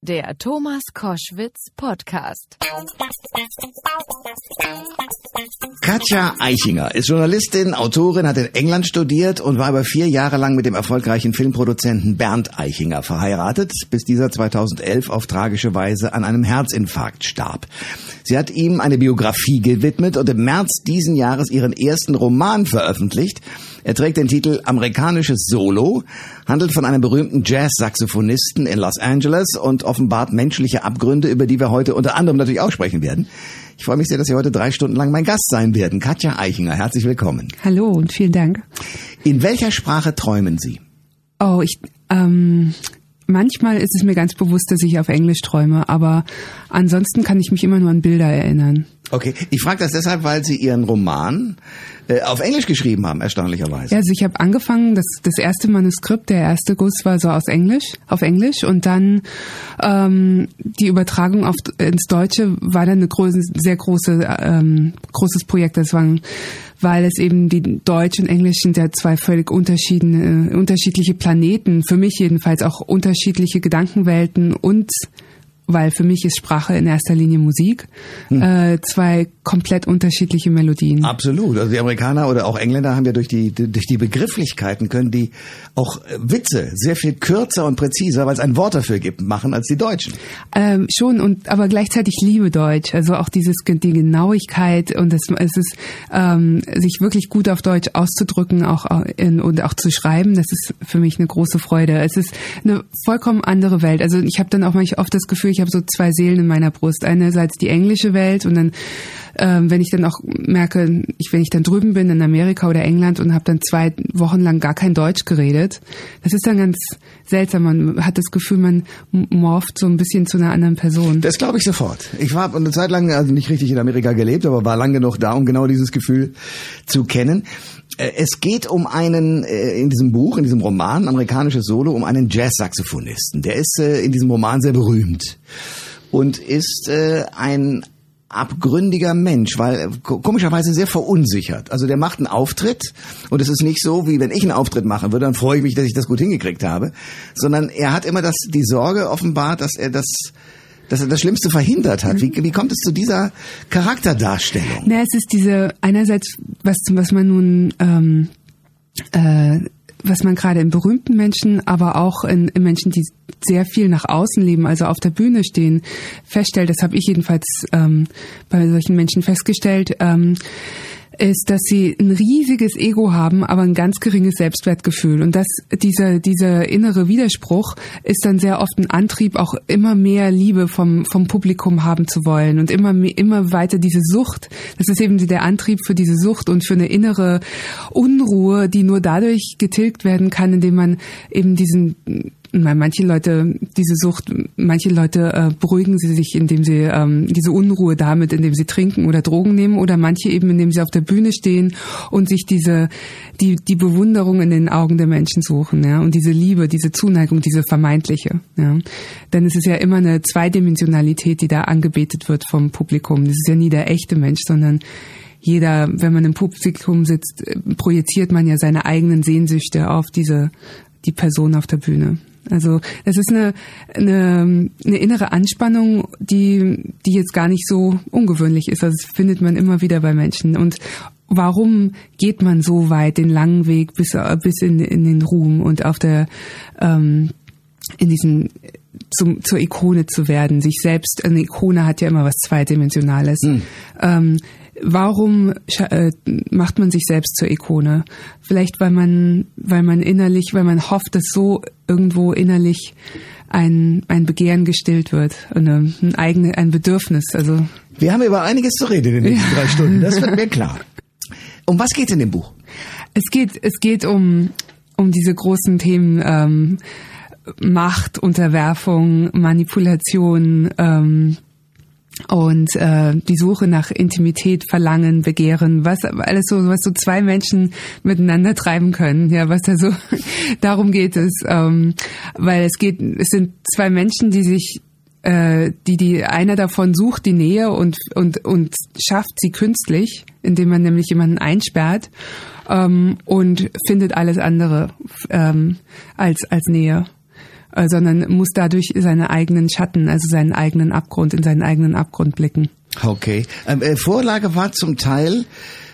Der Thomas Koschwitz Podcast. Katja Eichinger ist Journalistin, Autorin, hat in England studiert und war über vier Jahre lang mit dem erfolgreichen Filmproduzenten Bernd Eichinger verheiratet, bis dieser 2011 auf tragische Weise an einem Herzinfarkt starb. Sie hat ihm eine Biografie gewidmet und im März diesen Jahres ihren ersten Roman veröffentlicht. Er trägt den Titel Amerikanisches Solo, handelt von einem berühmten Jazz-Saxophonisten in Los Angeles und offenbart menschliche Abgründe, über die wir heute unter anderem natürlich auch sprechen werden. Ich freue mich sehr, dass Sie heute drei Stunden lang mein Gast sein werden. Katja Eichinger, herzlich willkommen. Hallo und vielen Dank. In welcher Sprache träumen Sie? Oh, ich, ähm, manchmal ist es mir ganz bewusst, dass ich auf Englisch träume, aber ansonsten kann ich mich immer nur an Bilder erinnern. Okay, ich frage das deshalb, weil Sie Ihren Roman äh, auf Englisch geschrieben haben, erstaunlicherweise. Ja, also ich habe angefangen, das, das erste Manuskript, der erste Guss war so aus Englisch, auf Englisch und dann ähm, die Übertragung auf, ins Deutsche war dann eine große, sehr große, ähm, großes Projekt. Das waren weil es eben die Deutsch und Englisch sind ja zwei völlig unterschiedliche, unterschiedliche Planeten, für mich jedenfalls auch unterschiedliche Gedankenwelten und weil für mich ist Sprache in erster Linie Musik. Hm. Äh, zwei komplett unterschiedliche Melodien. Absolut. Also die Amerikaner oder auch Engländer haben ja durch die durch die Begrifflichkeiten können die auch Witze sehr viel kürzer und präziser, weil es ein Wort dafür gibt, machen als die Deutschen. Ähm, schon und aber gleichzeitig liebe Deutsch. Also auch dieses die Genauigkeit und es, es ist ähm, sich wirklich gut auf Deutsch auszudrücken, auch in, und auch zu schreiben. Das ist für mich eine große Freude. Es ist eine vollkommen andere Welt. Also ich habe dann auch manchmal oft das Gefühl, ich habe so zwei Seelen in meiner Brust. Einerseits die englische Welt und dann, ähm, wenn ich dann auch merke, ich, wenn ich dann drüben bin in Amerika oder England und habe dann zwei Wochen lang gar kein Deutsch geredet, das ist dann ganz seltsam. Man hat das Gefühl, man morpht so ein bisschen zu einer anderen Person. Das glaube ich sofort. Ich war eine Zeit lang also nicht richtig in Amerika gelebt, aber war lang genug da, um genau dieses Gefühl zu kennen. Äh, es geht um einen, äh, in diesem Buch, in diesem Roman, amerikanisches Solo, um einen Jazz-Saxophonisten. Der ist äh, in diesem Roman sehr berühmt und ist ein abgründiger Mensch, weil komischerweise sehr verunsichert. Also der macht einen Auftritt und es ist nicht so, wie wenn ich einen Auftritt machen würde, dann freue ich mich, dass ich das gut hingekriegt habe, sondern er hat immer das, die Sorge offenbar, dass er das dass er das Schlimmste verhindert hat. Wie, wie kommt es zu dieser Charakterdarstellung? Na, es ist diese einerseits, was, was man nun ähm, äh, was man gerade in berühmten Menschen, aber auch in, in, Menschen, die sehr viel nach außen leben, also auf der Bühne stehen, feststellt, das habe ich jedenfalls ähm, bei solchen Menschen festgestellt, ähm, ist, dass sie ein riesiges Ego haben, aber ein ganz geringes Selbstwertgefühl. Und dass dieser, dieser innere Widerspruch ist dann sehr oft ein Antrieb, auch immer mehr Liebe vom, vom Publikum haben zu wollen und immer, immer weiter diese Sucht. Das ist eben der Antrieb für diese Sucht und für eine innere Unruhe, die nur dadurch getilgt werden kann, indem man eben diesen manche Leute, diese Sucht, manche Leute äh, beruhigen sie sich, indem sie ähm, diese Unruhe damit, indem sie trinken oder Drogen nehmen, oder manche eben, indem sie auf der Bühne stehen und sich diese die die Bewunderung in den Augen der Menschen suchen, ja, und diese Liebe, diese Zuneigung, diese vermeintliche, ja. Denn es ist ja immer eine Zweidimensionalität, die da angebetet wird vom Publikum. Das ist ja nie der echte Mensch, sondern jeder, wenn man im Publikum sitzt, äh, projiziert man ja seine eigenen Sehnsüchte auf diese die Person auf der Bühne. Also es ist eine, eine, eine innere Anspannung, die, die jetzt gar nicht so ungewöhnlich ist. Also das findet man immer wieder bei Menschen. Und warum geht man so weit den langen Weg bis, bis in, in den Ruhm und auf der ähm, in diesen zum, zur Ikone zu werden, sich selbst, eine Ikone hat ja immer was Zweidimensionales. Hm. Ähm, warum äh, macht man sich selbst zur Ikone? Vielleicht weil man, weil man innerlich, weil man hofft, dass so irgendwo innerlich ein, ein Begehren gestillt wird, eine, ein eigenes, ein Bedürfnis. Also wir haben über einiges zu reden in den nächsten ja. drei Stunden. Das wird mir klar. Um was geht es in dem Buch? Es geht, es geht um um diese großen Themen. Ähm, Macht, Unterwerfung, Manipulation, ähm, und äh, die Suche nach Intimität, Verlangen, Begehren, was alles so, was so zwei Menschen miteinander treiben können, ja, was da so darum geht es, ähm, weil es geht, es sind zwei Menschen, die sich äh, die die einer davon sucht die Nähe und und und schafft sie künstlich, indem man nämlich jemanden einsperrt ähm, und findet alles andere ähm, als als Nähe. äh, sondern muss dadurch seine eigenen Schatten, also seinen eigenen Abgrund, in seinen eigenen Abgrund blicken. Okay. Ähm, äh, Vorlage war zum Teil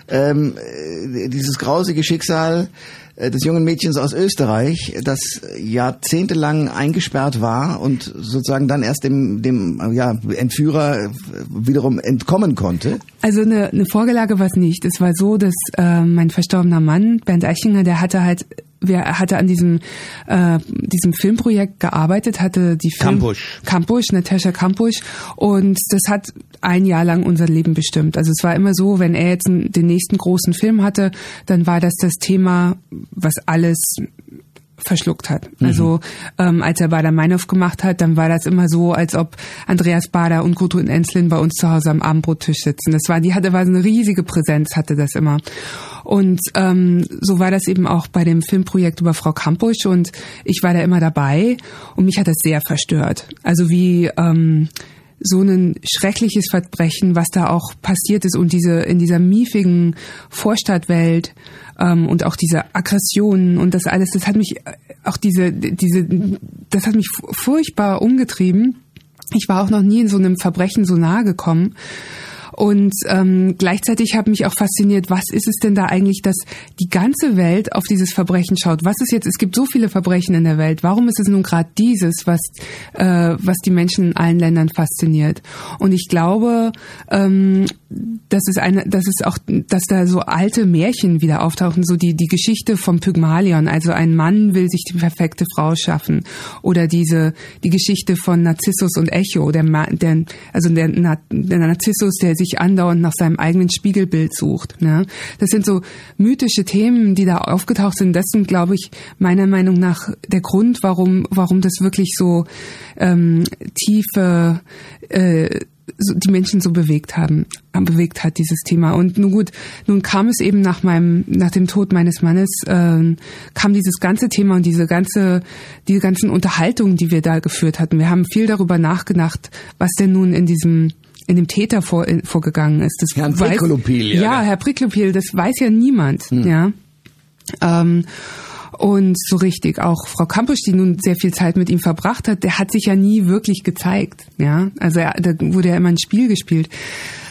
ähm, äh, dieses grausige Schicksal äh, des jungen Mädchens aus Österreich, das jahrzehntelang eingesperrt war und sozusagen dann erst dem, dem ja, Entführer wiederum entkommen konnte? Also eine, eine Vorgelage war es nicht. Es war so, dass äh, mein verstorbener Mann, Bernd Eichinger, der hatte halt wer hatte an diesem äh, diesem Filmprojekt gearbeitet, hatte die Film Kampusch. Kampusch, Natascha Kampusch und das hat ein Jahr lang unser Leben bestimmt. Also es war immer so, wenn er jetzt den nächsten großen Film hatte, dann war das das Thema, was alles verschluckt hat. Mhm. Also ähm, als er Bader Meinhof gemacht hat, dann war das immer so, als ob Andreas Bader und Gudrun Enslin bei uns zu Hause am Abendbrottisch sitzen. Das war, die hatte war so eine riesige Präsenz, hatte das immer. Und ähm, so war das eben auch bei dem Filmprojekt über Frau Kampusch und ich war da immer dabei und mich hat das sehr verstört. Also wie ähm, so ein schreckliches Verbrechen, was da auch passiert ist und diese in dieser miefigen Vorstadtwelt ähm, und auch diese Aggressionen und das alles, das hat mich äh, auch diese diese das hat mich furchtbar umgetrieben. Ich war auch noch nie in so einem Verbrechen so nahe gekommen. Und ähm, gleichzeitig hat mich auch fasziniert, was ist es denn da eigentlich, dass die ganze Welt auf dieses Verbrechen schaut? Was ist jetzt, es gibt so viele Verbrechen in der Welt, warum ist es nun gerade dieses, was, äh, was die Menschen in allen Ländern fasziniert? Und ich glaube, ähm, dass es eine, dass es auch, dass da so alte Märchen wieder auftauchen, so die, die Geschichte vom Pygmalion, also ein Mann will sich die perfekte Frau schaffen. Oder diese, die Geschichte von Narzissus und Echo, der, der also der, der Narzissus, der sich sich andauernd nach seinem eigenen Spiegelbild sucht. Ne? Das sind so mythische Themen, die da aufgetaucht sind. Das sind, glaube ich, meiner Meinung nach der Grund, warum, warum das wirklich so ähm, tiefe äh, so die Menschen so bewegt haben, bewegt hat dieses Thema. Und nun gut, nun kam es eben nach meinem, nach dem Tod meines Mannes, äh, kam dieses ganze Thema und diese ganze, diese ganzen Unterhaltungen, die wir da geführt hatten. Wir haben viel darüber nachgedacht, was denn nun in diesem in dem Täter vor, in, vorgegangen ist. Das Herrn Priklopil, ja. Ja, Herr Priklopil, das weiß ja niemand, hm. ja. Ähm, und so richtig auch Frau Kampusch, die nun sehr viel Zeit mit ihm verbracht hat, der hat sich ja nie wirklich gezeigt, ja. Also er, da wurde ja immer ein Spiel gespielt.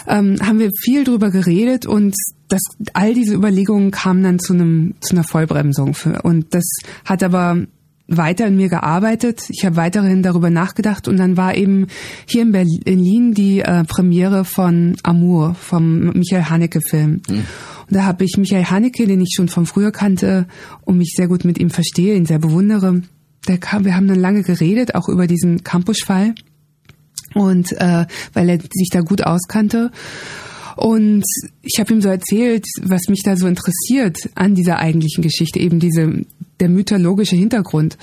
Ähm, haben wir viel drüber geredet und das, all diese Überlegungen kamen dann zu einem zu einer Vollbremsung für, und das hat aber weiter in mir gearbeitet. Ich habe weiterhin darüber nachgedacht und dann war eben hier in Berlin die äh, Premiere von Amour vom Michael Haneke Film. Mhm. Und da habe ich Michael Haneke, den ich schon von früher kannte und mich sehr gut mit ihm verstehe, ihn sehr bewundere. Der kam, wir haben dann lange geredet, auch über diesen Campus-Fall und äh, weil er sich da gut auskannte. Und ich habe ihm so erzählt, was mich da so interessiert an dieser eigentlichen Geschichte, eben diese der mythologische Hintergrund.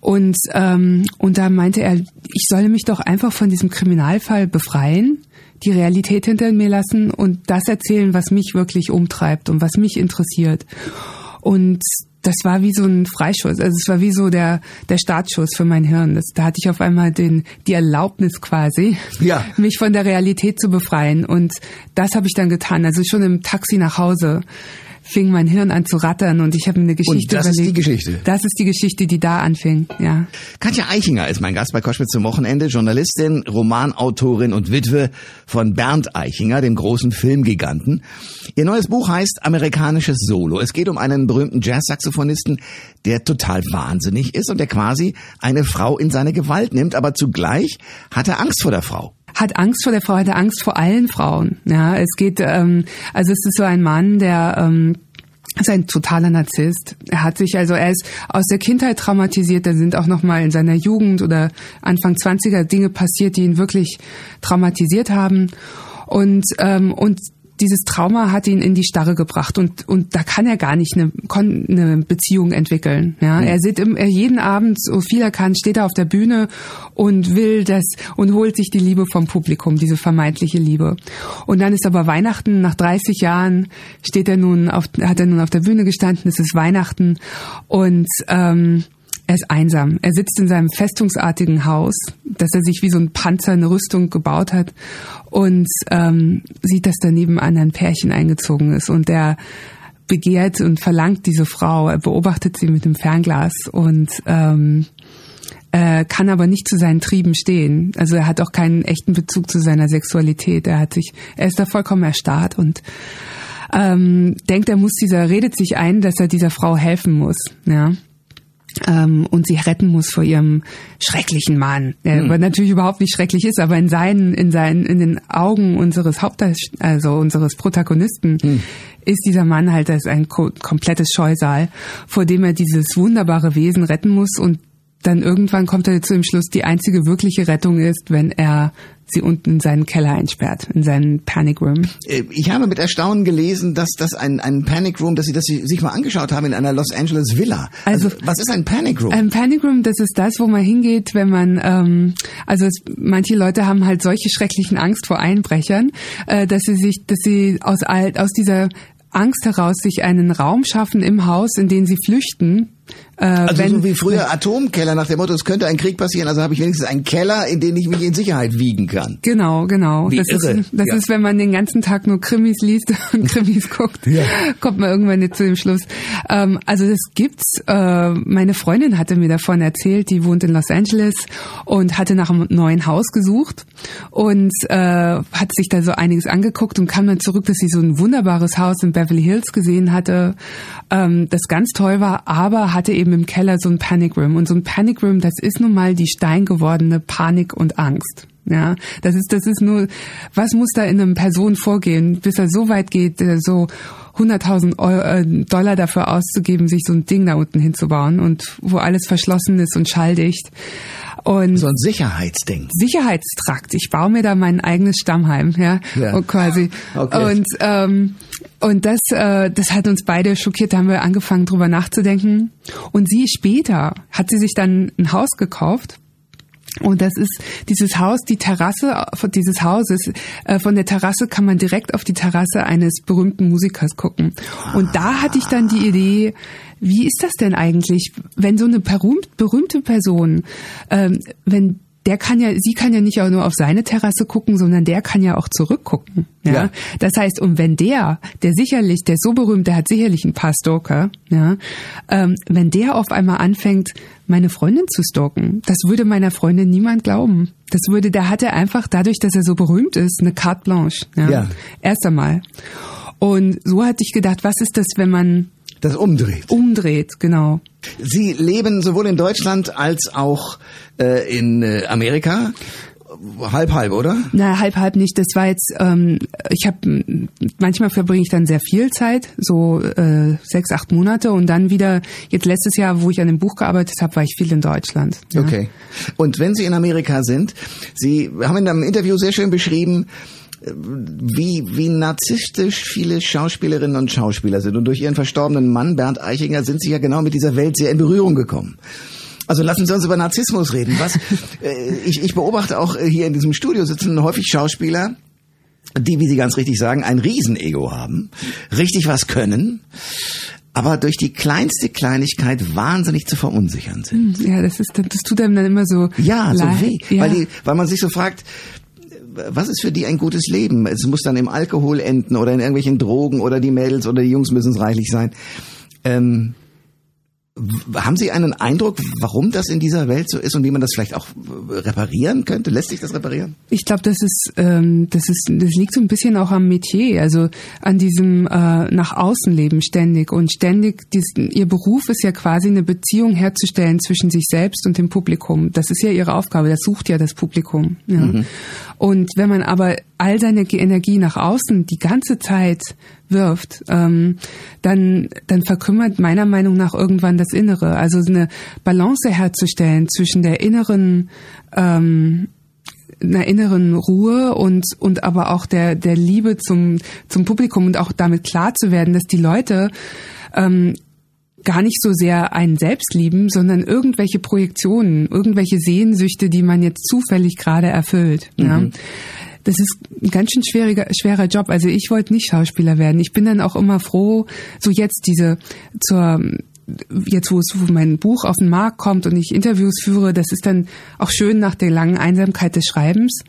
Und ähm, und da meinte er, ich solle mich doch einfach von diesem Kriminalfall befreien, die Realität hinter mir lassen und das erzählen, was mich wirklich umtreibt und was mich interessiert. Und das war wie so ein Freischuss. Also es war wie so der, der Startschuss für mein Hirn. Das, da hatte ich auf einmal den, die Erlaubnis quasi, ja. mich von der Realität zu befreien. Und das habe ich dann getan. Also schon im Taxi nach Hause fing mein Hirn an zu rattern und ich habe mir eine Geschichte und das überlegt. ist die Geschichte. Das ist die Geschichte, die da anfing, ja. Katja Eichinger ist mein Gast bei Koschwitz zum Wochenende, Journalistin, Romanautorin und Witwe von Bernd Eichinger, dem großen Filmgiganten. Ihr neues Buch heißt Amerikanisches Solo. Es geht um einen berühmten Jazzsaxophonisten, der total wahnsinnig ist und der quasi eine Frau in seine Gewalt nimmt, aber zugleich hat er Angst vor der Frau hat Angst vor der Frau, hat er Angst vor allen Frauen. Ja, es geht, ähm, also es ist so ein Mann, der ähm, ist ein totaler Narzisst. Er hat sich also, er ist aus der Kindheit traumatisiert. Da sind auch noch mal in seiner Jugend oder Anfang 20er Dinge passiert, die ihn wirklich traumatisiert haben. Und ähm, und dieses Trauma hat ihn in die Starre gebracht und und da kann er gar nicht eine, eine Beziehung entwickeln. Ja, mhm. er sieht im, er jeden Abend so viel er kann, steht er auf der Bühne und will das und holt sich die Liebe vom Publikum, diese vermeintliche Liebe. Und dann ist aber Weihnachten nach 30 Jahren steht er nun auf hat er nun auf der Bühne gestanden. Es ist Weihnachten und ähm, er ist einsam. Er sitzt in seinem festungsartigen Haus, dass er sich wie so ein Panzer eine Rüstung gebaut hat und ähm, sieht, dass daneben ein Pärchen eingezogen ist und er begehrt und verlangt diese Frau. Er beobachtet sie mit dem Fernglas und ähm, äh, kann aber nicht zu seinen Trieben stehen. Also er hat auch keinen echten Bezug zu seiner Sexualität. Er hat sich, er ist da vollkommen erstarrt und ähm, denkt, er muss dieser, redet sich ein, dass er dieser Frau helfen muss. Ja ähm, und sie retten muss vor ihrem schrecklichen Mann, der hm. natürlich überhaupt nicht schrecklich ist, aber in seinen, in seinen, in den Augen unseres Haupt, also unseres Protagonisten hm. ist dieser Mann halt als ein komplettes Scheusal, vor dem er dieses wunderbare Wesen retten muss und dann irgendwann kommt er zu dem Schluss, die einzige wirkliche Rettung ist, wenn er sie unten in seinen Keller einsperrt, in seinen Panic Room. Äh, ich habe mit Erstaunen gelesen, dass das ein, ein Panic Room, dass sie das sich mal angeschaut haben in einer Los Angeles Villa. Also, also was ist ein Panic Room? Ein Panic Room, das ist das, wo man hingeht, wenn man, ähm, also es, manche Leute haben halt solche schrecklichen Angst vor Einbrechern, äh, dass sie sich, dass sie aus, aus dieser Angst heraus sich einen Raum schaffen im Haus, in den sie flüchten, äh, also wenn, so wie früher Atomkeller nach dem Motto, es könnte ein Krieg passieren, also habe ich wenigstens einen Keller, in den ich mich in Sicherheit wiegen kann. Genau, genau. Wie das irre. ist, das ja. ist, wenn man den ganzen Tag nur Krimis liest und Krimis guckt, ja. kommt man irgendwann nicht zu dem Schluss. Ähm, also das gibt's. Äh, meine Freundin hatte mir davon erzählt, die wohnt in Los Angeles und hatte nach einem neuen Haus gesucht und äh, hat sich da so einiges angeguckt und kam dann zurück, dass sie so ein wunderbares Haus in Beverly Hills gesehen hatte, ähm, das ganz toll war, aber hatte eben im Keller so ein Panic Room. Und so ein Panic Room, das ist nun mal die steingewordene Panik und Angst. Ja, das ist, das ist nur, was muss da in einem Person vorgehen, bis er so weit geht, äh, so 100.000 äh, Dollar dafür auszugeben, sich so ein Ding da unten hinzubauen und wo alles verschlossen ist und schalldicht. Und so ein Sicherheitsding. Sicherheitstrakt. Ich baue mir da mein eigenes Stammheim, ja, ja. Und quasi. Okay. Und ähm, und das äh, das hat uns beide schockiert. Da haben wir angefangen drüber nachzudenken. Und sie später hat sie sich dann ein Haus gekauft und das ist dieses Haus, die Terrasse dieses Hauses. Äh, von der Terrasse kann man direkt auf die Terrasse eines berühmten Musikers gucken. Und da hatte ich dann die Idee, wie ist das denn eigentlich, wenn so eine berühmte Person, ähm, wenn der kann ja, sie kann ja nicht auch nur auf seine Terrasse gucken, sondern der kann ja auch zurückgucken. Ja? ja. Das heißt, und wenn der, der sicherlich, der so berühmt, der hat sicherlich ein paar Stalker, ja, ähm, wenn der auf einmal anfängt, meine Freundin zu stalken, das würde meiner Freundin niemand glauben. Das würde, hat er einfach dadurch, dass er so berühmt ist, eine carte blanche. Ja. ja. Erst einmal. Und so hatte ich gedacht, was ist das, wenn man das umdreht. Umdreht, genau. Sie leben sowohl in Deutschland als auch äh, in äh, Amerika. Halb halb, oder? Na, halb halb nicht. Das war jetzt, ähm, ich habe manchmal verbringe ich dann sehr viel Zeit, so äh, sechs, acht Monate und dann wieder, jetzt letztes Jahr, wo ich an dem Buch gearbeitet habe, war ich viel in Deutschland. Ja. Okay. Und wenn Sie in Amerika sind, Sie haben in einem Interview sehr schön beschrieben, wie, wie narzisstisch viele Schauspielerinnen und Schauspieler sind. Und durch ihren verstorbenen Mann, Bernd Eichinger, sind sie ja genau mit dieser Welt sehr in Berührung gekommen. Also lassen Sie uns über Narzissmus reden. Was, äh, ich, ich beobachte auch äh, hier in diesem Studio sitzen häufig Schauspieler, die, wie Sie ganz richtig sagen, ein Riesenego haben, richtig was können, aber durch die kleinste Kleinigkeit wahnsinnig zu verunsichern sind. Ja, das ist, das tut einem dann immer so. Ja, so weh, ja. weil die, weil man sich so fragt, was ist für die ein gutes Leben? Es muss dann im Alkohol enden oder in irgendwelchen Drogen oder die Mädels oder die Jungs müssen es reichlich sein. Ähm, haben Sie einen Eindruck, warum das in dieser Welt so ist und wie man das vielleicht auch reparieren könnte? Lässt sich das reparieren? Ich glaube, das ist, ähm, das ist, das liegt so ein bisschen auch am Metier, also an diesem äh, nach außen leben ständig und ständig. Dies, ihr Beruf ist ja quasi eine Beziehung herzustellen zwischen sich selbst und dem Publikum. Das ist ja ihre Aufgabe. Das sucht ja das Publikum. Ja. Mhm. Und wenn man aber all seine Energie nach außen die ganze Zeit wirft, ähm, dann, dann verkümmert meiner Meinung nach irgendwann das Innere. Also eine Balance herzustellen zwischen der inneren ähm, einer inneren Ruhe und und aber auch der der Liebe zum zum Publikum und auch damit klar zu werden, dass die Leute ähm, gar nicht so sehr einen selbst lieben, sondern irgendwelche Projektionen, irgendwelche Sehnsüchte, die man jetzt zufällig gerade erfüllt. Mhm. Ja das ist ein ganz schön schwieriger, schwerer Job. Also ich wollte nicht Schauspieler werden. Ich bin dann auch immer froh, so jetzt diese zur jetzt wo, es, wo mein Buch auf den Markt kommt und ich Interviews führe, das ist dann auch schön nach der langen Einsamkeit des Schreibens.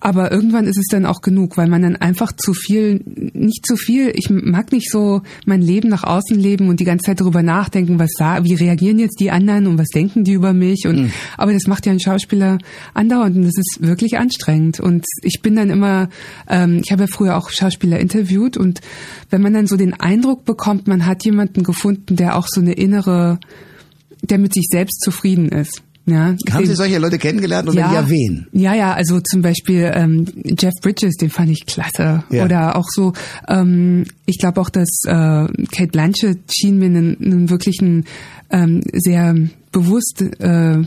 Aber irgendwann ist es dann auch genug, weil man dann einfach zu viel, nicht zu viel, ich mag nicht so mein Leben nach außen leben und die ganze Zeit darüber nachdenken, was da, wie reagieren jetzt die anderen und was denken die über mich. Und mhm. aber das macht ja ein Schauspieler andauernd und das ist wirklich anstrengend. Und ich bin dann immer, ähm, ich habe ja früher auch Schauspieler interviewt und wenn man dann so den Eindruck bekommt, man hat jemanden gefunden, der auch so eine innere, der mit sich selbst zufrieden ist. Ja, Haben Sie solche Leute kennengelernt oder ja, ja wen? Ja, ja, also zum Beispiel ähm, Jeff Bridges, den fand ich klasse. Ja. Oder auch so, ähm, ich glaube auch, dass äh, Kate Blanchett schien mir einen, einen wirklichen ähm, sehr bewusst äh,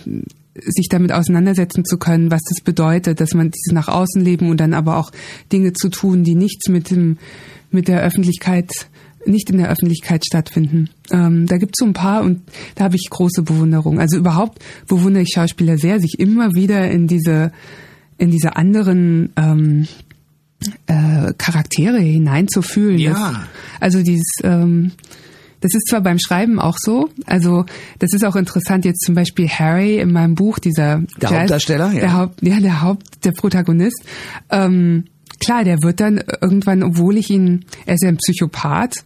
sich damit auseinandersetzen zu können, was das bedeutet, dass man dieses nach außen leben und dann aber auch Dinge zu tun, die nichts mit dem mit der Öffentlichkeit nicht in der Öffentlichkeit stattfinden. Ähm, da gibt es so ein paar und da habe ich große Bewunderung. Also überhaupt bewundere ich Schauspieler sehr, sich immer wieder in diese in diese anderen ähm, äh, Charaktere hineinzufühlen. Ja. Das, also dieses ähm, das ist zwar beim Schreiben auch so, also das ist auch interessant jetzt zum Beispiel Harry in meinem Buch, dieser der Jazz, Hauptdarsteller, ja. der Haupt, ja der Haupt, der Protagonist. Ähm, klar, der wird dann irgendwann, obwohl ich ihn, er ist ja ein Psychopath,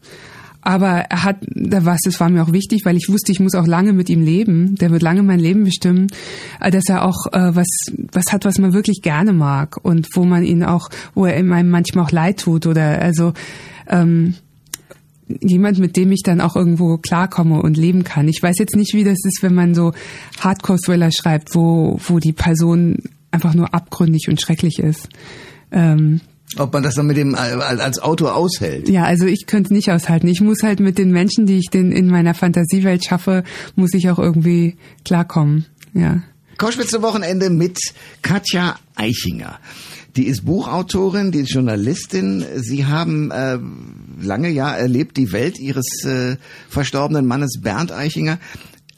aber er hat, da was, das war mir auch wichtig, weil ich wusste, ich muss auch lange mit ihm leben. Der wird lange mein Leben bestimmen, äh, dass er auch äh, was, was hat, was man wirklich gerne mag und wo man ihn auch, wo er einem manchmal auch leid tut oder also ähm, jemand, mit dem ich dann auch irgendwo klarkomme und leben kann. Ich weiß jetzt nicht, wie das ist, wenn man so Hardcore-Thriller schreibt, wo, wo die Person einfach nur abgründig und schrecklich ist. Ähm, ob man das dann mit dem äh, als Autor aushält. Ja, also ich könnte es nicht aushalten. Ich muss halt mit den Menschen, die ich denn in meiner Fantasiewelt schaffe, muss ich auch irgendwie klarkommen. Ja. Koschwitzer Wochenende mit Katja Eichinger. Die ist Buchautorin, die ist Journalistin. Sie haben äh, lange ja erlebt die Welt ihres äh, verstorbenen Mannes Bernd Eichinger.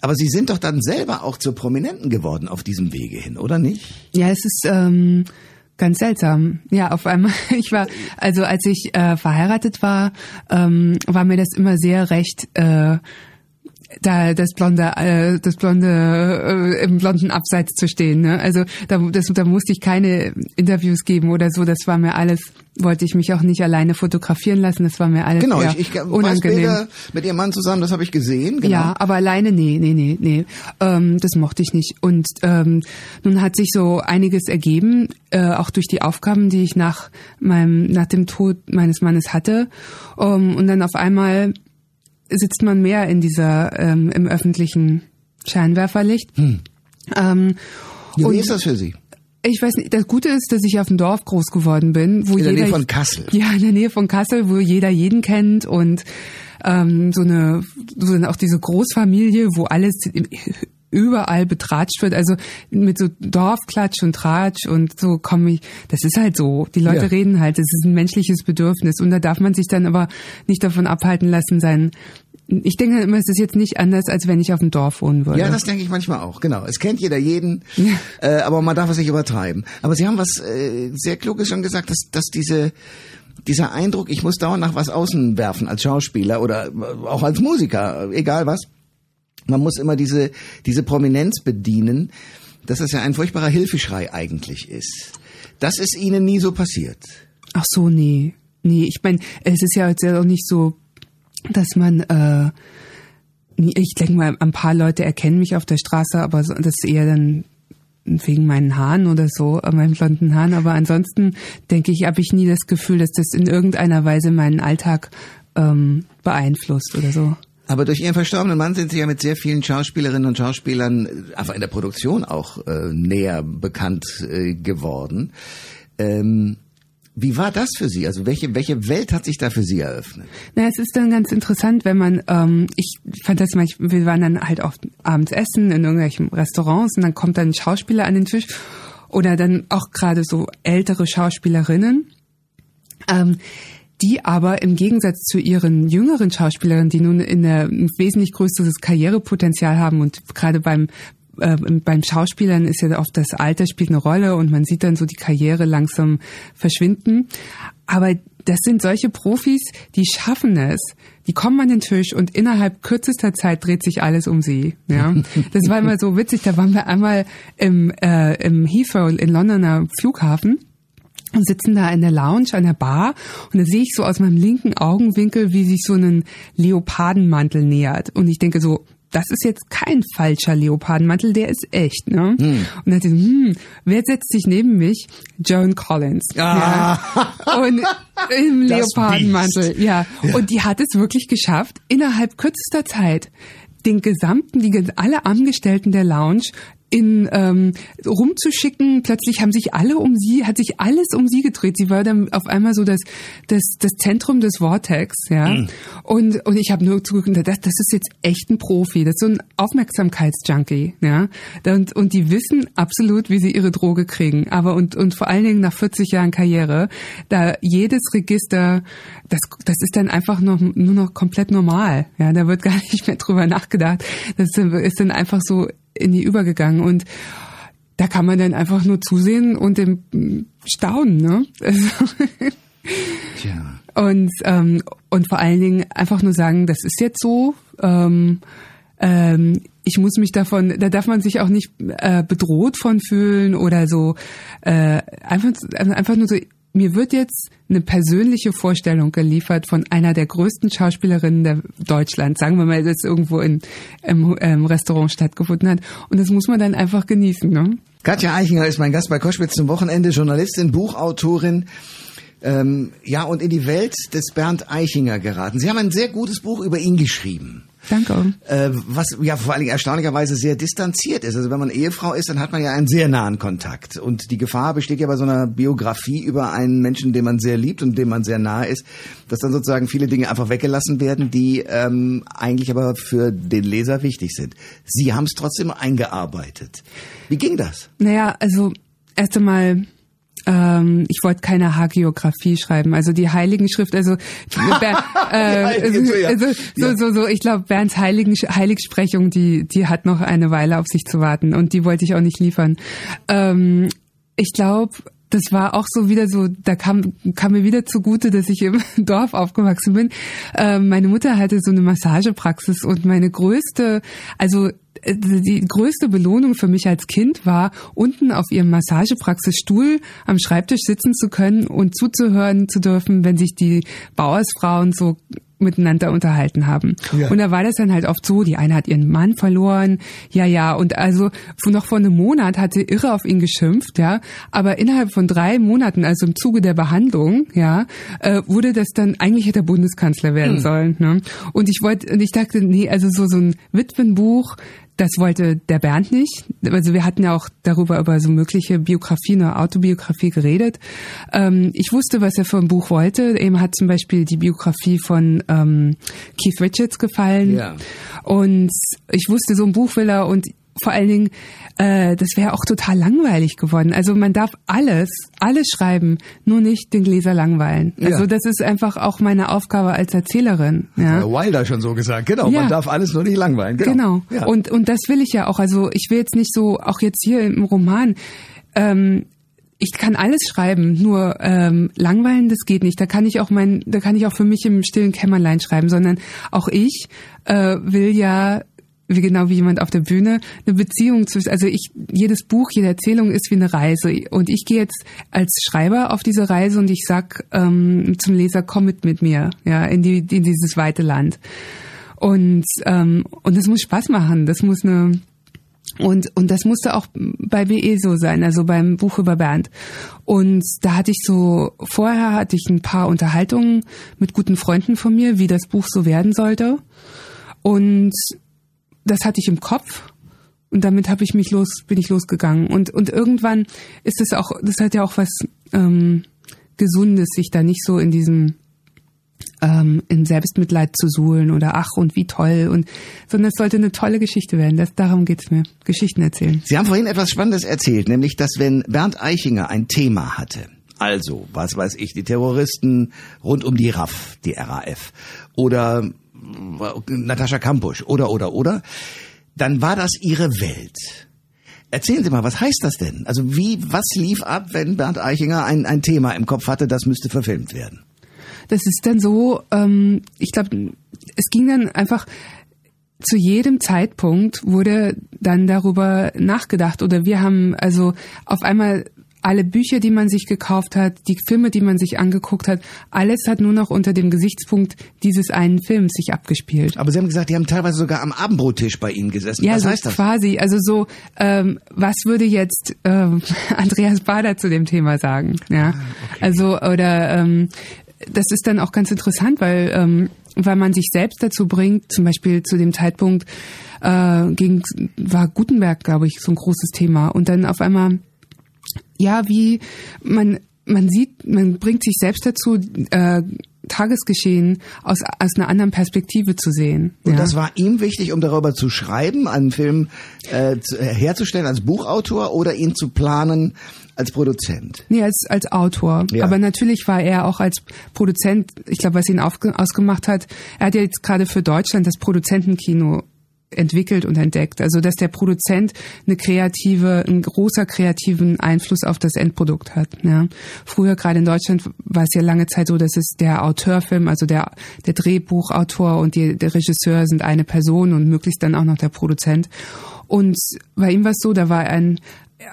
Aber Sie sind doch dann selber auch zur Prominenten geworden auf diesem Wege hin, oder nicht? Ja, es ist ähm, Ganz seltsam. Ja, auf einmal. Ich war, also als ich äh, verheiratet war, ähm, war mir das immer sehr recht. Äh, da das blonde äh, das blonde äh, im blonden Abseits zu stehen ne? Also da das, da musste ich keine Interviews geben oder so. Das war mir alles wollte ich mich auch nicht alleine fotografieren lassen. Das war mir alles genau ich, ich unangenehm. mit ihrem Mann zusammen das habe ich gesehen genau. ja aber alleine nee nee nee nee. Ähm, das mochte ich nicht. Und ähm, nun hat sich so einiges ergeben äh, auch durch die Aufgaben die ich nach meinem nach dem Tod meines Mannes hatte. Um, und dann auf einmal sitzt man mehr in dieser ähm, im öffentlichen Scheinwerferlicht. Hm. Ähm, ja, wie ist das für Sie? Ich weiß nicht, das Gute ist, dass ich auf dem Dorf groß geworden bin, wo in der jeder, Nähe von Kassel. Ja, in der Nähe von Kassel, wo jeder jeden kennt und ähm, so eine so auch diese Großfamilie, wo alles überall betratscht wird. Also mit so Dorfklatsch und Tratsch und so komme ich. Das ist halt so. Die Leute ja. reden halt. Das ist ein menschliches Bedürfnis und da darf man sich dann aber nicht davon abhalten lassen, sein ich denke immer, es ist jetzt nicht anders, als wenn ich auf dem Dorf wohnen würde. Ja, das denke ich manchmal auch, genau. Es kennt jeder jeden, ja. äh, aber man darf es nicht übertreiben. Aber Sie haben was äh, sehr Kluges schon gesagt, dass, dass diese dieser Eindruck, ich muss dauernd nach was außen werfen als Schauspieler oder auch als Musiker, egal was, man muss immer diese, diese Prominenz bedienen, dass das ja ein furchtbarer Hilfeschrei eigentlich ist. Das ist Ihnen nie so passiert. Ach so, nee. Nee, ich meine, es ist ja jetzt auch nicht so, dass man, äh, ich denke mal, ein paar Leute erkennen mich auf der Straße, aber das ist eher dann wegen meinen Haaren oder so, äh, meinen blonden Haaren. Aber ansonsten denke ich, habe ich nie das Gefühl, dass das in irgendeiner Weise meinen Alltag ähm, beeinflusst oder so. Aber durch Ihren verstorbenen Mann sind Sie ja mit sehr vielen Schauspielerinnen und Schauspielern, einfach in der Produktion auch äh, näher bekannt äh, geworden. Ähm, wie war das für Sie? Also welche, welche Welt hat sich da für Sie eröffnet? Na, es ist dann ganz interessant, wenn man, ähm, ich fand das manchmal, wir waren dann halt oft abends essen in irgendwelchen Restaurants und dann kommt dann ein Schauspieler an den Tisch oder dann auch gerade so ältere Schauspielerinnen. Ähm, die aber im Gegensatz zu ihren jüngeren Schauspielerinnen, die nun in der, ein wesentlich größeres Karrierepotenzial haben und gerade beim äh, beim Schauspielern ist ja oft das Alter spielt eine Rolle und man sieht dann so die Karriere langsam verschwinden. Aber das sind solche Profis, die schaffen es. Die kommen an den Tisch und innerhalb kürzester Zeit dreht sich alles um sie. Ja, das war immer so witzig. Da waren wir einmal im, äh, im Heathrow in Londoner Flughafen und sitzen da in der Lounge an der Bar und da sehe ich so aus meinem linken Augenwinkel, wie sich so ein Leopardenmantel nähert. Und ich denke so, das ist jetzt kein falscher Leopardenmantel, der ist echt, ne? Hm. Und dann dachte ich, hm, wer setzt sich neben mich? Joan Collins. Ah. Ja. Und im Leopardenmantel, ja. ja. Und die hat es wirklich geschafft, innerhalb kürzester Zeit den gesamten, die alle Angestellten der Lounge in ähm, rumzuschicken. Plötzlich haben sich alle um sie, hat sich alles um sie gedreht. Sie war dann auf einmal so das das das Zentrum des Vortex, ja. Mhm. Und und ich habe nur zugeguckt, das das ist jetzt echt ein Profi, das ist so ein Aufmerksamkeitsjunkie, ja. Und und die wissen absolut, wie sie ihre Droge kriegen. Aber und und vor allen Dingen nach 40 Jahren Karriere, da jedes Register, das das ist dann einfach noch nur noch komplett normal, ja. Da wird gar nicht mehr drüber nachgedacht. Das ist dann einfach so in die übergegangen und da kann man dann einfach nur zusehen und im Staunen, ne? Also Tja. Und ähm, und vor allen Dingen einfach nur sagen, das ist jetzt so. Ähm, ähm, ich muss mich davon, da darf man sich auch nicht äh, bedroht von fühlen oder so. Äh, einfach einfach nur so mir wird jetzt eine persönliche Vorstellung geliefert von einer der größten Schauspielerinnen der Deutschland, sagen wir mal, das irgendwo in, im, im Restaurant stattgefunden hat. Und das muss man dann einfach genießen. Ne? Katja Eichinger ist mein Gast bei Koschwitz zum Wochenende, Journalistin, Buchautorin. Ähm, ja, und in die Welt des Bernd Eichinger geraten. Sie haben ein sehr gutes Buch über ihn geschrieben. Danke. Äh, was ja vor allen Dingen erstaunlicherweise sehr distanziert ist. Also wenn man Ehefrau ist, dann hat man ja einen sehr nahen Kontakt. Und die Gefahr besteht ja bei so einer Biografie über einen Menschen, den man sehr liebt und dem man sehr nahe ist, dass dann sozusagen viele Dinge einfach weggelassen werden, die ähm, eigentlich aber für den Leser wichtig sind. Sie haben es trotzdem eingearbeitet. Wie ging das? Naja, also erst einmal ähm, ich wollte keine Hagiografie schreiben, also die Heiligen Schrift, also, äh, also, also so, so, so, ich glaube, Bernds Heiligen, Heiligsprechung, die, die hat noch eine Weile auf sich zu warten und die wollte ich auch nicht liefern. Ähm, ich glaube, das war auch so wieder so, da kam, kam mir wieder zugute, dass ich im Dorf aufgewachsen bin. Ähm, meine Mutter hatte so eine Massagepraxis und meine größte, also äh, die größte Belohnung für mich als Kind war, unten auf ihrem Massagepraxisstuhl am Schreibtisch sitzen zu können und zuzuhören zu dürfen, wenn sich die Bauersfrauen so miteinander unterhalten haben. Ja. Und da war das dann halt oft so, die eine hat ihren Mann verloren, ja, ja, und also noch vor einem Monat hat sie irre auf ihn geschimpft, ja, aber innerhalb von drei Monaten, also im Zuge der Behandlung, ja, äh, wurde das dann, eigentlich hätte er Bundeskanzler werden hm. sollen, ne? Und ich wollte, und ich dachte, nee, also so, so ein Witwenbuch, das wollte der Bernd nicht. Also wir hatten ja auch darüber über so mögliche Biografie, eine Autobiografie geredet. Ähm, ich wusste, was er für ein Buch wollte. Ihm hat zum Beispiel die Biografie von ähm, Keith Richards gefallen. Ja. Und ich wusste, so ein Buch will er und vor allen Dingen, äh, das wäre auch total langweilig geworden. Also man darf alles, alles schreiben, nur nicht den Leser langweilen. Ja. Also das ist einfach auch meine Aufgabe als Erzählerin. Ja. ja Wilder schon so gesagt, genau. Ja. Man darf alles nur nicht langweilen. Genau. genau. Ja. Und und das will ich ja auch. Also ich will jetzt nicht so, auch jetzt hier im Roman. Ähm, ich kann alles schreiben, nur ähm, langweilen, das geht nicht. Da kann ich auch mein, da kann ich auch für mich im stillen Kämmerlein schreiben, sondern auch ich äh, will ja wie genau wie jemand auf der Bühne eine Beziehung zu also ich jedes Buch jede Erzählung ist wie eine Reise und ich gehe jetzt als Schreiber auf diese Reise und ich sag ähm, zum Leser komm mit mit mir ja in die in dieses weite Land und ähm, und das muss Spaß machen das muss eine und, und das musste auch bei BE so sein, also beim Buch über Bernd. Und da hatte ich so, vorher hatte ich ein paar Unterhaltungen mit guten Freunden von mir, wie das Buch so werden sollte. Und das hatte ich im Kopf und damit habe ich mich los, bin ich losgegangen. Und, und irgendwann ist es auch, das hat ja auch was ähm, Gesundes, sich da nicht so in diesem ähm, in Selbstmitleid zu suhlen oder ach und wie toll und sondern es sollte eine tolle Geschichte werden. Das, darum geht's mir. Geschichten erzählen. Sie haben vorhin etwas Spannendes erzählt, nämlich dass wenn Bernd Eichinger ein Thema hatte, also was weiß ich, die Terroristen rund um die RAF, die RAF oder Natascha Kampusch oder oder oder, dann war das ihre Welt. Erzählen Sie mal, was heißt das denn? Also wie, was lief ab, wenn Bernd Eichinger ein, ein Thema im Kopf hatte, das müsste verfilmt werden? das ist dann so, ähm, ich glaube, es ging dann einfach zu jedem Zeitpunkt wurde dann darüber nachgedacht oder wir haben also auf einmal alle Bücher, die man sich gekauft hat, die Filme, die man sich angeguckt hat, alles hat nur noch unter dem Gesichtspunkt dieses einen Films sich abgespielt. Aber Sie haben gesagt, die haben teilweise sogar am Abendbrottisch bei Ihnen gesessen. Ja, was so heißt das? quasi. Also so, ähm, was würde jetzt ähm, Andreas Bader zu dem Thema sagen? Ja, Ah, also oder ähm, das ist dann auch ganz interessant, weil ähm, weil man sich selbst dazu bringt, zum Beispiel zu dem Zeitpunkt äh, gegen war Gutenberg, glaube ich, so ein großes Thema und dann auf einmal ja, wie man man sieht, man bringt sich selbst dazu, äh, Tagesgeschehen aus, aus einer anderen Perspektive zu sehen. Und ja. das war ihm wichtig, um darüber zu schreiben, einen Film äh, zu, herzustellen als Buchautor oder ihn zu planen als Produzent. Nee, als, als Autor. Ja. Aber natürlich war er auch als Produzent, ich glaube, was ihn aufge ausgemacht hat, er hat ja jetzt gerade für Deutschland das Produzentenkino entwickelt und entdeckt. Also dass der Produzent eine kreative, ein großer kreativen Einfluss auf das Endprodukt hat. Ja. Früher gerade in Deutschland war es ja lange Zeit so, dass es der Auteurfilm, also der, der Drehbuchautor und die, der Regisseur sind eine Person und möglichst dann auch noch der Produzent. Und bei ihm war es so, da war ein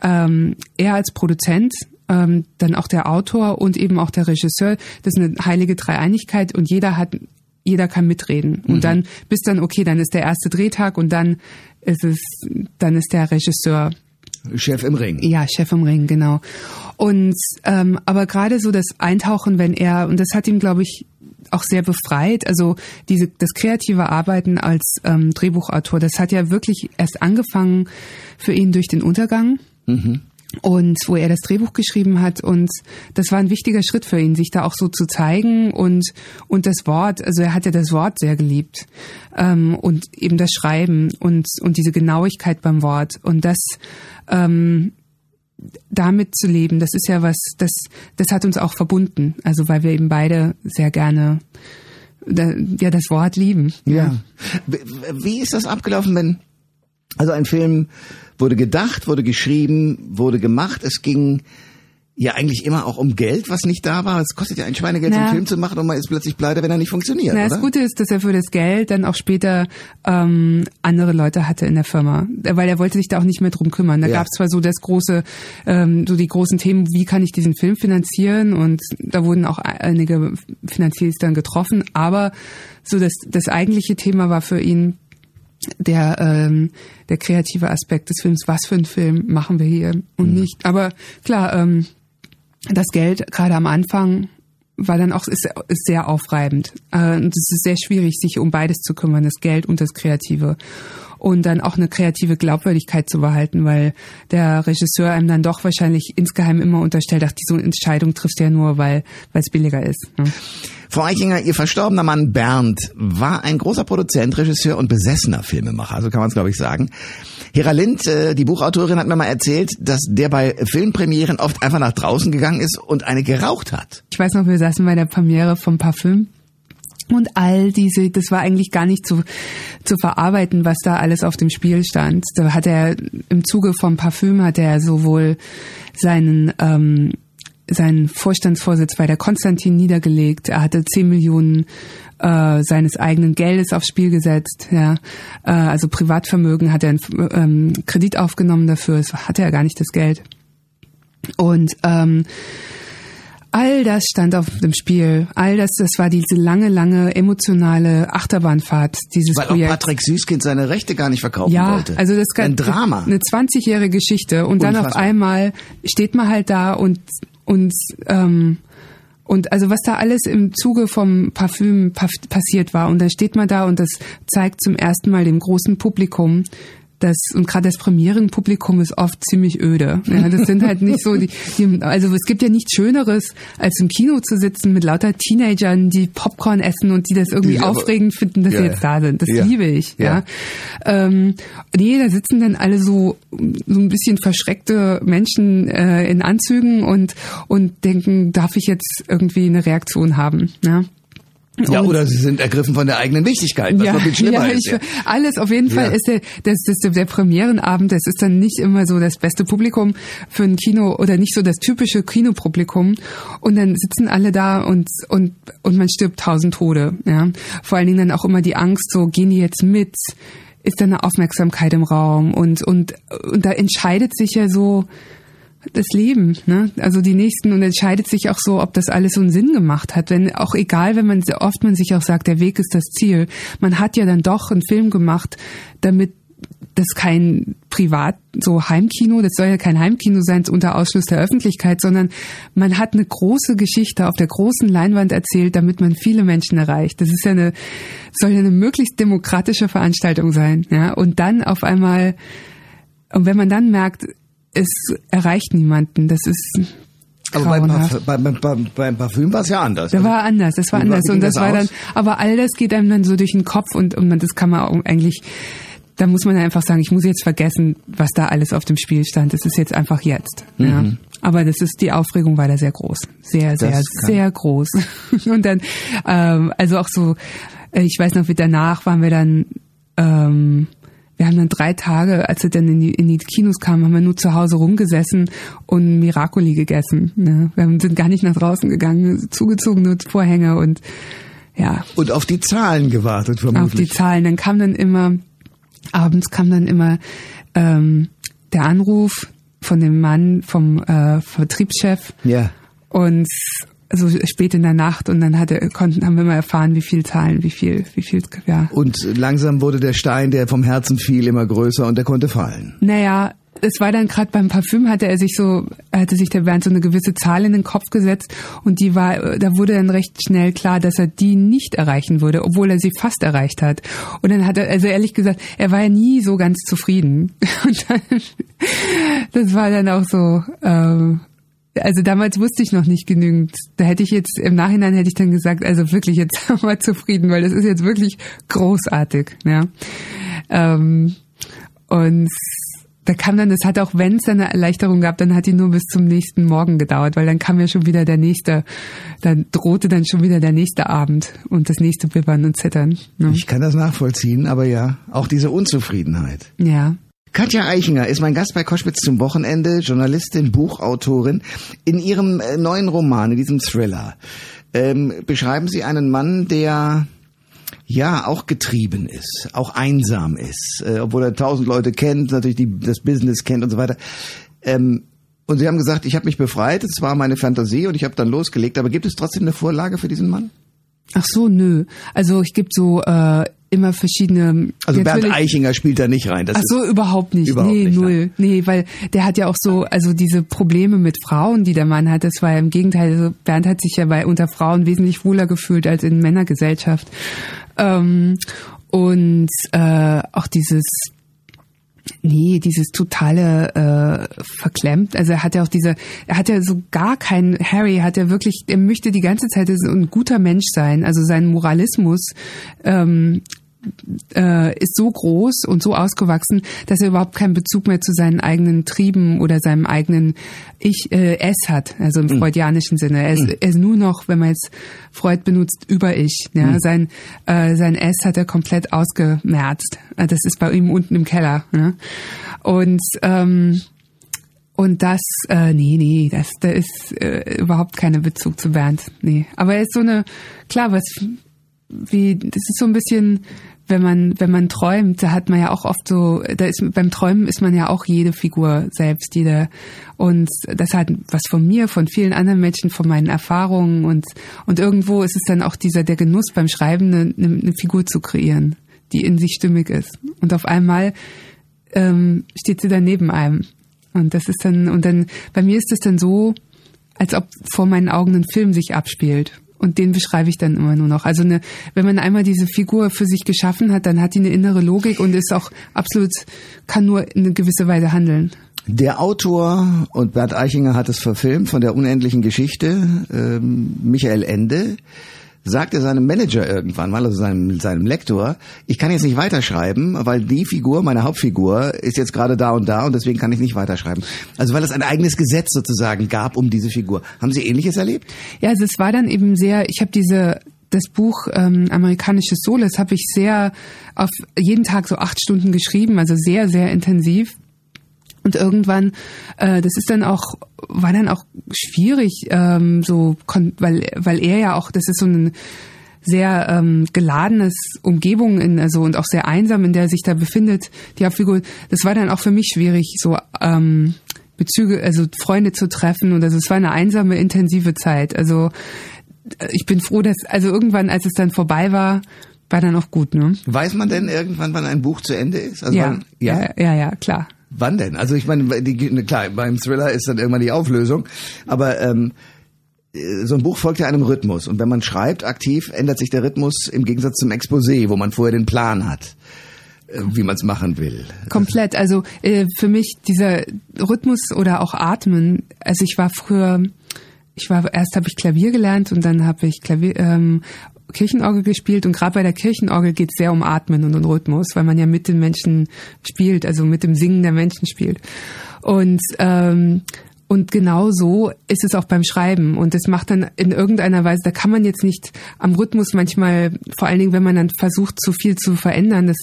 ähm, er als Produzent ähm, dann auch der Autor und eben auch der Regisseur. Das ist eine heilige Dreieinigkeit und jeder hat, jeder kann mitreden. Und dann bis dann okay, dann ist der erste Drehtag und dann ist es, dann ist der Regisseur Chef im Ring. ja, Chef im Ring, genau. Und ähm, aber gerade so das Eintauchen, wenn er und das hat ihm, glaube ich, auch sehr befreit. Also diese das kreative Arbeiten als ähm, Drehbuchautor, das hat ja wirklich erst angefangen für ihn durch den Untergang. Und wo er das Drehbuch geschrieben hat und das war ein wichtiger Schritt für ihn, sich da auch so zu zeigen und und das Wort, also er hat ja das Wort sehr geliebt ähm, und eben das Schreiben und und diese Genauigkeit beim Wort und das ähm, damit zu leben, das ist ja was, das, das hat uns auch verbunden. Also weil wir eben beide sehr gerne ja das Wort lieben. Ja. Wie- Wie ist das abgelaufen, wenn also ein Film wurde gedacht, wurde geschrieben, wurde gemacht, es ging ja eigentlich immer auch um Geld, was nicht da war. Es kostet ja ein Schweinegeld, Na. einen Film zu machen und man ist plötzlich pleite, wenn er nicht funktioniert, Na, das Gute ist, dass er für das Geld dann auch später ähm, andere Leute hatte in der Firma, weil er wollte sich da auch nicht mehr drum kümmern. Da Ja. gab es zwar so das große, ähm, so die großen Themen, wie kann ich diesen Film finanzieren und da wurden auch einige Finanziers dann getroffen, aber so das das eigentliche Thema war für ihn der ähm, der kreative Aspekt des Films. Was für einen Film machen wir hier und nicht? Aber klar. Ähm, das Geld gerade am Anfang war dann auch ist, ist sehr aufreibend. Äh, Und es ist sehr schwierig, sich um beides zu kümmern, das Geld und das Kreative. Und dann auch eine kreative Glaubwürdigkeit zu behalten, weil der Regisseur einem dann doch wahrscheinlich insgeheim immer unterstellt, ach, diese Entscheidung triffst du ja nur, weil weil es billiger ist. Ne? Frau Eichinger, Ihr verstorbener Mann Bernd war ein großer Produzent, Regisseur und besessener Filmemacher, so kann man es glaube ich sagen. Hera Lind, äh, die Buchautorin, hat mir mal erzählt, dass der bei Filmpremieren oft einfach nach draußen gegangen ist und eine geraucht hat. Ich weiß noch, wir saßen bei der Premiere vom Parfüm. Und all diese, das war eigentlich gar nicht zu, zu verarbeiten, was da alles auf dem Spiel stand. Da hat er im Zuge vom Parfüm hat er sowohl seinen ähm, seinen Vorstandsvorsitz bei der Konstantin niedergelegt. Er hatte 10 Millionen äh, seines eigenen Geldes aufs Spiel gesetzt. Ja, äh, also Privatvermögen hat er einen ähm, Kredit aufgenommen dafür. Es hatte er gar nicht das Geld. Und ähm, all das stand auf dem Spiel. All das, das war diese lange, lange emotionale Achterbahnfahrt dieses Weil auch Projekt. Patrick Süßkind seine Rechte gar nicht verkaufen Ja, wollte. also das ein Drama. eine 20-jährige Geschichte und dann auf Unfassbar. einmal steht man halt da und und ähm, und also was da alles im Zuge vom Parfüm passiert war und dann steht man da und das zeigt zum ersten Mal dem großen Publikum das und gerade das Premierenpublikum ist oft ziemlich öde. Ja, das sind halt nicht so die, die also es gibt ja nichts Schöneres als im Kino zu sitzen mit lauter Teenagern, die Popcorn essen und die das irgendwie aber- aufregend finden, dass Ja, sie jetzt da sind. Das ja. liebe ich. Ja. Ja. Ähm, nee, da sitzen dann alle so so ein bisschen verschreckte Menschen äh, in Anzügen und und denken, darf ich jetzt irgendwie eine Reaktion haben? Ja? Ja, Und- oder sie sind ergriffen von der eigenen Wichtigkeit, was noch viel schlimmer ist. ich, Ja. alles auf jeden Fall Ja. ist der, das, das, der Premierenabend, das ist dann nicht immer so das beste Publikum für ein Kino oder nicht so das typische Kinopublikum und dann sitzen alle da und und und man stirbt tausend Tode, ja. Vor allen Dingen dann auch immer die Angst, so gehen die jetzt mit, ist da eine Aufmerksamkeit im Raum und und und da entscheidet sich ja so das Leben, ne? Also die nächsten und entscheidet sich auch so, ob das alles so einen Sinn gemacht hat. Wenn auch egal, wenn man oft man sich auch sagt, der Weg ist das Ziel. Man hat ja dann doch einen Film gemacht, damit das kein Privat so Heimkino, das soll ja kein Heimkino sein unter Ausschluss der Öffentlichkeit, sondern man hat eine große Geschichte auf der großen Leinwand erzählt, damit man viele Menschen erreicht. Das ist ja eine soll ja eine möglichst demokratische Veranstaltung sein, ja? Und dann auf einmal und wenn man dann merkt, es erreicht niemanden, das ist Aber beim. Parf beim, beim, beim Parfüm war es ja anders. Da war anders, das war anders und das das war dann, aber all das geht einem dann so durch den Kopf und, und man, das kann man auch eigentlich, da muss man einfach sagen, ich muss jetzt vergessen, was da alles auf dem Spiel stand. Das ist jetzt einfach jetzt. Ja. Aber das ist, die Aufregung war da sehr groß. Sehr, sehr, Mhm. sehr groß. Und dann, ähm, also auch so, äh, ich weiß noch, wie danach waren wir dann, ähm, wir haben dann drei Tage, als wir dann in die, in die Kinos kamen, haben wir nur zu Hause rumgesessen und Miracoli gegessen. Ne? Wir haben- sind gar nicht nach draußen gegangen, zugezogene Vorhänge und ja, Und auf die Zahlen gewartet auf die vermutlich. Zahlen. Dann kam dann immer, abends kam dann immer ähm, der Anruf von dem Mann, vom äh, Vertriebschef ja. und so spät in der Nacht und dann hatte, konnten, haben wir mal erfahren, wie viel Zahlen, wie viel, wie viel, ja. Und langsam wurde der Stein, der vom Herzen fiel, immer größer und der konnte fallen. Naja, es war dann gerade beim Parfüm, hatte er sich so, hatte sich der Bernd so eine gewisse Zahl in den Kopf gesetzt und die war, da wurde dann recht schnell klar, dass er die nicht erreichen würde, obwohl er sie fast erreicht hat. Und dann hat er, also ehrlich gesagt, er war ja nie so ganz zufrieden. Und dann, das war dann auch so, ähm, also damals wusste ich noch nicht genügend. Da hätte ich jetzt, im Nachhinein hätte ich dann gesagt, also wirklich jetzt mal zufrieden, weil das ist jetzt wirklich großartig, ja. Ähm, und da kam dann, das hat auch, wenn es dann eine Erleichterung gab, dann hat die nur bis zum nächsten Morgen gedauert, weil dann kam ja schon wieder der nächste, dann drohte dann schon wieder der nächste Abend und das nächste Bibbern und Zittern. Ne? Ich kann das nachvollziehen, aber ja, auch diese Unzufriedenheit. Ja. Katja Eichinger ist mein Gast bei Koschwitz zum Wochenende, Journalistin, Buchautorin. In ihrem äh, neuen Roman, in diesem Thriller, ähm, beschreiben Sie einen Mann, der ja auch getrieben ist, auch einsam ist, äh, obwohl er tausend Leute kennt, natürlich die, das Business kennt und so weiter. Ähm, und Sie haben gesagt, ich habe mich befreit, es war meine Fantasie und ich habe dann losgelegt. Aber gibt es trotzdem eine Vorlage für diesen Mann? Ach so, nö. Also ich gibt so äh, immer verschiedene. Also Bernd Eichinger spielt da nicht rein. Das Ach so, überhaupt nicht. Überhaupt nee, nicht, null. Nee, weil der hat ja auch so, also diese Probleme mit Frauen, die der Mann hat, das war ja im Gegenteil. Also Bernd hat sich ja bei unter Frauen wesentlich wohler gefühlt als in Männergesellschaft. Ähm, und äh, auch dieses Nee, dieses totale äh, verklemmt. Also er hat ja auch diese, er hat ja so gar keinen, Harry hat ja wirklich, er möchte die ganze Zeit so ein guter Mensch sein. Also sein Moralismus ähm, äh, ist so groß und so ausgewachsen, dass er überhaupt keinen Bezug mehr zu seinen eigenen Trieben oder seinem eigenen Ich, äh, Es hat, also im freudianischen Sinne. Er ist, er ist nur noch, wenn man jetzt Freud benutzt, über Ich. Ja? Sein, äh, sein Es hat er komplett ausgemerzt. Äh, Das ist bei ihm unten im Keller. Ne? Und ähm, und das, äh, nee, nee, das, da ist äh, überhaupt keine Bezug zu Bernd. Nee. Aber er ist so eine, klar, was wie, das ist so ein bisschen, wenn man, wenn man träumt, da hat man ja auch oft so, da ist, beim Träumen ist man ja auch jede Figur selbst, jede, und das hat was von mir, von vielen anderen Menschen, von meinen Erfahrungen und, und irgendwo ist es dann auch dieser, der Genuss beim Schreiben, eine, eine Figur zu kreieren, die in sich stimmig ist. Und auf einmal, ähm, steht sie dann neben einem. Und das ist dann, und dann, bei mir ist es dann so, als ob vor meinen Augen ein Film sich abspielt. Und den beschreibe ich dann immer nur noch. Also eine, wenn man einmal diese Figur für sich geschaffen hat, dann hat die eine innere Logik und ist auch absolut, kann nur in eine gewisse Weise handeln. Der Autor und Bert Eichinger hat es verfilmt von der unendlichen Geschichte, ähm, Michael Ende, sagte seinem Manager irgendwann mal, also seinem, seinem Lektor, ich kann jetzt nicht weiterschreiben, weil die Figur, meine Hauptfigur, ist jetzt gerade da und da und deswegen kann ich nicht weiterschreiben. Also weil es ein eigenes Gesetz sozusagen gab um diese Figur. Haben Sie ähnliches erlebt? Ja, also es war dann eben sehr, ich habe diese, das Buch ähm, Amerikanisches Soul, das habe ich sehr auf jeden Tag so acht Stunden geschrieben, also sehr, sehr intensiv. Und irgendwann, äh, das ist dann auch, war dann auch schwierig, ähm, so, weil, weil er ja auch, das ist so ein sehr ähm, geladenes Umgebung in, also und auch sehr einsam, in der sich da befindet, die Hauptfigur. Das war dann auch für mich schwierig, so ähm, Bezüge, also Freunde zu treffen und also es war eine einsame, intensive Zeit. Also äh, ich bin froh, dass, also irgendwann, als es dann vorbei war, war dann auch gut, ne? Weiß man denn irgendwann, wann ein Buch zu Ende ist? Also ja, wann, ja, ja, ja, ja, klar. Wann denn? Also ich meine, die, klar, beim Thriller ist dann irgendwann die Auflösung, aber ähm, so ein Buch folgt ja einem Rhythmus und wenn man schreibt aktiv, ändert sich der Rhythmus im Gegensatz zum Exposé, wo man vorher den Plan hat äh, wie man es machen will. Komplett. Also äh, für mich dieser Rhythmus oder auch Atmen. Also ich war früher, ich war erst habe ich Klavier gelernt und dann habe ich Klavier ähm, Kirchenorgel gespielt und gerade bei der Kirchenorgel geht es sehr um Atmen und um Rhythmus, weil man ja mit den Menschen spielt, also mit dem Singen der Menschen spielt. Und ähm, und genau so ist es auch beim Schreiben. Und das macht dann in irgendeiner Weise, da kann man jetzt nicht am Rhythmus manchmal, vor allen Dingen, wenn man dann versucht, zu viel zu verändern, das,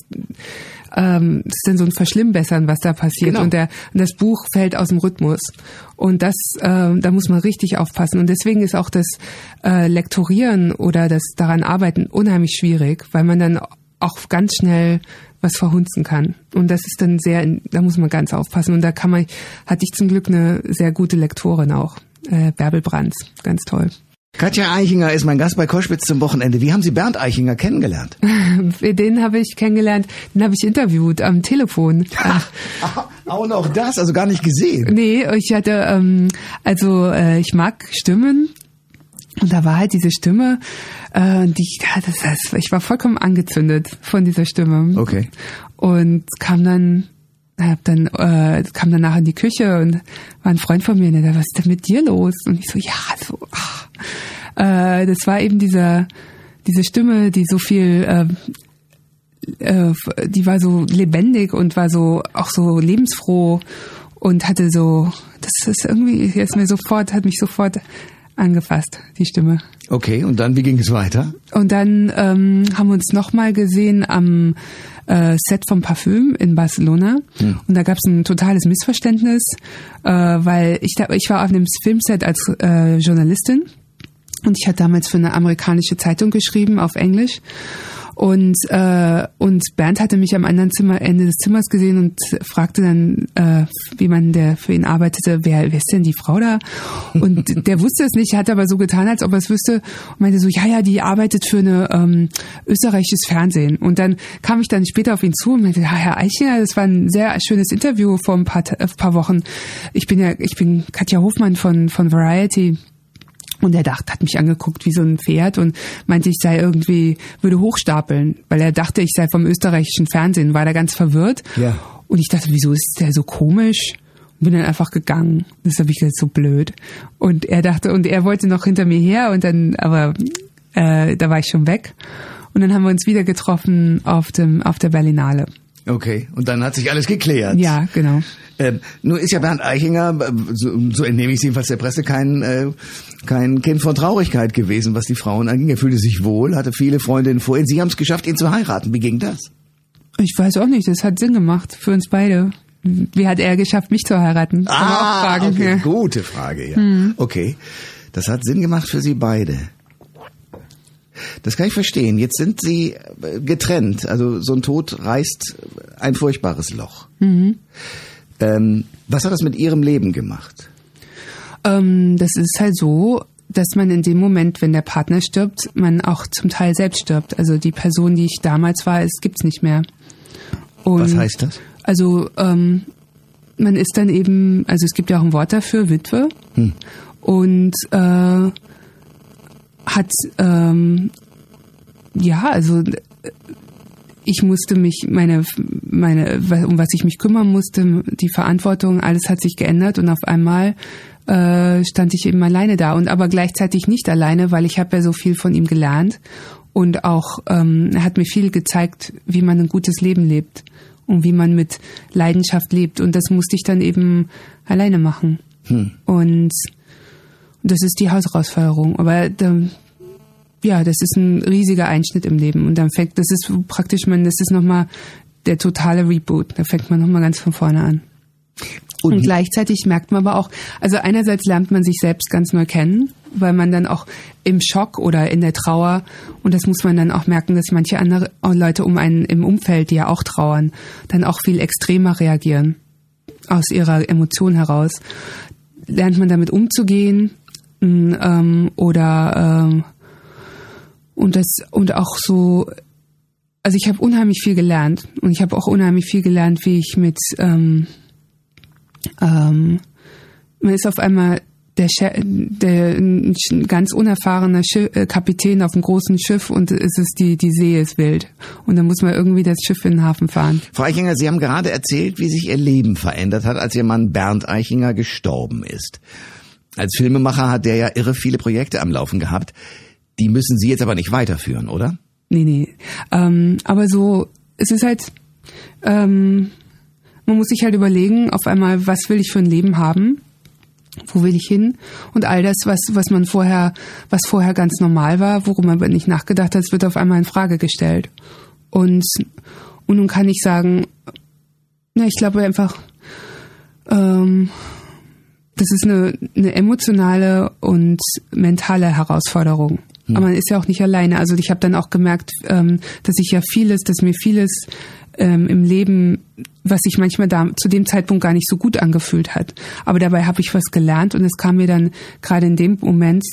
ähm, das ist dann so ein Verschlimmbessern, was da passiert. Genau. Und, der, und das Buch fällt aus dem Rhythmus. Und das, äh, da muss man richtig aufpassen. Und deswegen ist auch das äh, Lektorieren oder das daran arbeiten unheimlich schwierig, weil man dann auch ganz schnell was verhunzen kann. Und das ist dann sehr, da muss man ganz aufpassen. Und da kann man, hatte ich zum Glück eine sehr gute Lektorin auch, äh, Bärbel Brands, ganz toll. Katja Eichinger ist mein Gast bei Koschwitz zum Wochenende. Wie haben Sie Bernd Eichinger kennengelernt? Den habe ich kennengelernt, den habe ich interviewt am Telefon. auch noch das, also gar nicht gesehen. Nee, ich hatte, ähm, also äh, ich mag Stimmen und da war halt diese Stimme, äh, die ja, das heißt, ich war vollkommen angezündet von dieser Stimme. Okay. Und kam dann, hab dann äh, kam danach in die Küche und war ein Freund von mir, und der, was ist denn mit dir los? Und ich so, ja, so, ach. Äh, das war eben dieser diese Stimme, die so viel äh, äh, die war so lebendig und war so auch so lebensfroh und hatte so, das ist irgendwie, jetzt mir sofort, hat mich sofort angefasst, die Stimme. Okay, und dann, wie ging es weiter? Und dann ähm, haben wir uns nochmal gesehen am äh, Set vom Parfüm in Barcelona. Hm. Und da gab es ein totales Missverständnis, äh, weil ich, da, ich war auf einem Filmset als äh, Journalistin und ich hatte damals für eine amerikanische Zeitung geschrieben auf Englisch. Und, äh, und Bernd hatte mich am anderen Zimmer, Ende des Zimmers gesehen und fragte dann, äh, wie man der für ihn arbeitete, wer, wer ist denn die Frau da? Und der wusste es nicht, hat aber so getan, als ob er es wüsste und meinte so, ja, ja, die arbeitet für eine ähm, österreichisches Fernsehen. Und dann kam ich dann später auf ihn zu und meinte, ja, Herr Eichinger, das war ein sehr schönes Interview vor ein paar, äh, paar Wochen. Ich bin ja, ich bin Katja Hofmann von, von Variety. Und er dachte, hat mich angeguckt wie so ein Pferd und meinte, ich sei irgendwie, würde hochstapeln, weil er dachte, ich sei vom österreichischen Fernsehen, war da ganz verwirrt. Ja. Und ich dachte, wieso ist der so komisch? Und bin dann einfach gegangen. Das habe ich gesagt, so blöd. Und er dachte, und er wollte noch hinter mir her und dann, aber äh, da war ich schon weg. Und dann haben wir uns wieder getroffen auf dem, auf der Berlinale. Okay, und dann hat sich alles geklärt. Ja, genau. Ähm, nur ist ja Bernd Eichinger, äh, so, so entnehme ich es jedenfalls der Presse, kein, äh, kein Kind von Traurigkeit gewesen, was die Frauen anging. Er fühlte sich wohl, hatte viele Freundinnen vor ihm. Sie haben es geschafft, ihn zu heiraten. Wie ging das? Ich weiß auch nicht, das hat Sinn gemacht für uns beide. Wie hat er geschafft, mich zu heiraten? Kann ah. Okay. Gute Frage, ja. Hm. Okay, das hat Sinn gemacht für Sie beide. Das kann ich verstehen. Jetzt sind Sie äh, getrennt. Also so ein Tod reißt ein furchtbares Loch. Mhm. Ähm, was hat das mit Ihrem Leben gemacht? Ähm, das ist halt so, dass man in dem Moment, wenn der Partner stirbt, man auch zum Teil selbst stirbt. Also die Person, die ich damals war, es gibt's nicht mehr. Und was heißt das? Also ähm, man ist dann eben, also es gibt ja auch ein Wort dafür, Witwe. Hm. Und äh, hat ähm, ja, also ich musste mich, meine, meine, um was ich mich kümmern musste, die Verantwortung, alles hat sich geändert und auf einmal äh, stand ich eben alleine da und aber gleichzeitig nicht alleine, weil ich habe ja so viel von ihm gelernt und auch ähm, er hat mir viel gezeigt, wie man ein gutes Leben lebt und wie man mit Leidenschaft lebt und das musste ich dann eben alleine machen hm. und das ist die Hausausfeuerung, aber da, ja, das ist ein riesiger Einschnitt im Leben und dann fängt, das ist praktisch man, das ist nochmal der totale Reboot. Da fängt man nochmal ganz von vorne an. Und, und, gleichzeitig merkt man aber auch, also einerseits lernt man sich selbst ganz neu kennen, weil man dann auch im Schock oder in der Trauer, und das muss man dann auch merken, dass manche andere Leute um einen im Umfeld, die ja auch trauern, dann auch viel extremer reagieren aus ihrer Emotion heraus. Lernt man damit umzugehen ähm, oder ähm, und das und auch so also ich habe unheimlich viel gelernt und ich habe auch unheimlich viel gelernt, wie ich mit ähm, ähm, man ist auf einmal der, der ein ganz unerfahrener Schiff, äh, Kapitän auf einem großen Schiff und es ist die die See ist wild und dann muss man irgendwie das Schiff in den Hafen fahren. Frau Eichinger, Sie haben gerade erzählt, wie sich Ihr Leben verändert hat, als Ihr Mann Bernd Eichinger gestorben ist. Als Filmemacher hat der ja irre viele Projekte am Laufen gehabt. Die müssen Sie jetzt aber nicht weiterführen, oder? Nee, nee. Ähm, aber so, es ist halt, ähm, man muss sich halt überlegen, auf einmal, was will ich für ein Leben haben? Wo will ich hin? Und all das, was, was man vorher, was vorher ganz normal war, worum man nicht nachgedacht hat, wird auf einmal in Frage gestellt. Und, und nun kann ich sagen, na, ich glaube einfach, ähm, das ist eine, eine emotionale und mentale Herausforderung. Hm. Aber man ist ja auch nicht alleine. Also ich habe dann auch gemerkt, ähm, dass ich ja vieles, dass mir vieles ähm, im Leben, was sich manchmal da zu dem Zeitpunkt gar nicht so gut angefühlt hat. Aber dabei habe ich was gelernt und es kam mir dann gerade in dem Moment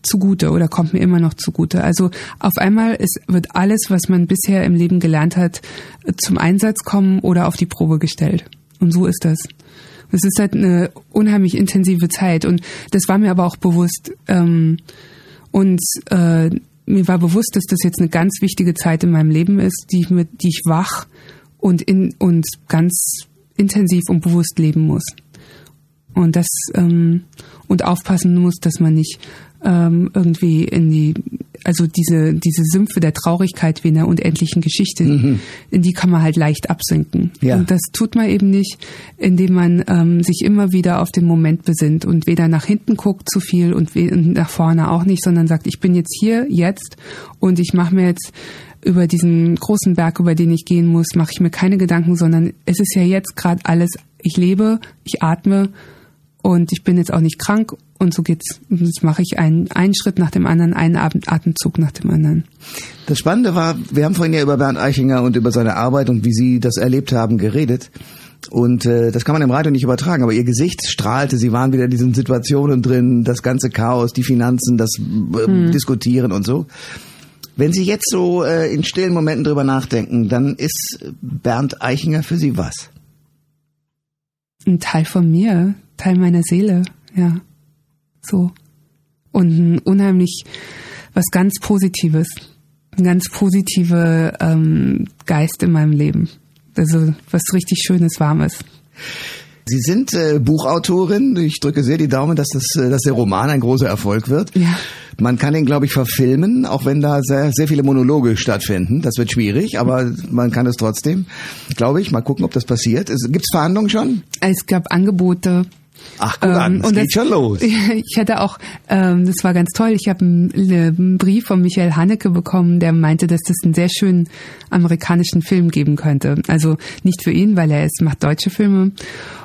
zugute oder kommt mir immer noch zugute. Also auf einmal ist, wird alles, was man bisher im Leben gelernt hat, zum Einsatz kommen oder auf die Probe gestellt. Und so ist das. Es ist halt eine unheimlich intensive Zeit und das war mir aber auch bewusst. Ähm, und äh, mir war bewusst, dass das jetzt eine ganz wichtige Zeit in meinem Leben ist, die ich, mit, die ich wach und, in, und ganz intensiv und bewusst leben muss. Und das ähm, und aufpassen muss, dass man nicht ähm, irgendwie in die, also diese, diese Sümpfe der Traurigkeit wie in der unendlichen Geschichte, mhm. in die kann man halt leicht absinken. Ja. Und das tut man eben nicht, indem man ähm, sich immer wieder auf den Moment besinnt und weder nach hinten guckt zu viel und, und nach vorne auch nicht, sondern sagt, ich bin jetzt hier, jetzt und ich mache mir jetzt über diesen großen Berg, über den ich gehen muss, mache ich mir keine Gedanken, sondern es ist ja jetzt gerade alles, ich lebe, ich atme und ich bin jetzt auch nicht krank und so geht's. Und jetzt mache ich einen, einen Schritt nach dem anderen, einen Atemzug nach dem anderen. Das Spannende war, wir haben vorhin ja über Bernd Eichinger und über seine Arbeit und wie Sie das erlebt haben geredet. Und äh, das kann man im Radio nicht übertragen, aber ihr Gesicht strahlte, sie waren wieder in diesen Situationen drin, das ganze Chaos, die Finanzen, das äh, hm. Diskutieren und so. Wenn Sie jetzt so äh, in stillen Momenten drüber nachdenken, dann ist Bernd Eichinger für Sie was? Ein Teil von mir, Teil meiner Seele, ja. So. Und ein unheimlich was ganz Positives. Ein ganz positive ähm, Geist in meinem Leben. Also was richtig Schönes, Warmes. Sie sind äh, Buchautorin. Ich drücke sehr die Daumen, dass, das, äh, dass der Roman ein großer Erfolg wird. Ja. Man kann ihn, glaube ich, verfilmen, auch wenn da sehr, sehr viele Monologe stattfinden. Das wird schwierig, aber man kann es trotzdem, glaube ich. Mal gucken, ob das passiert. Gibt es Verhandlungen schon? Es gab Angebote. Ach gut, ähm, es geht das, schon los. Ich hatte auch, ähm, das war ganz toll, ich habe einen, einen, Brief von Michael Haneke bekommen, der meinte, dass das einen sehr schönen amerikanischen Film geben könnte. Also nicht für ihn, weil er ist, macht deutsche Filme.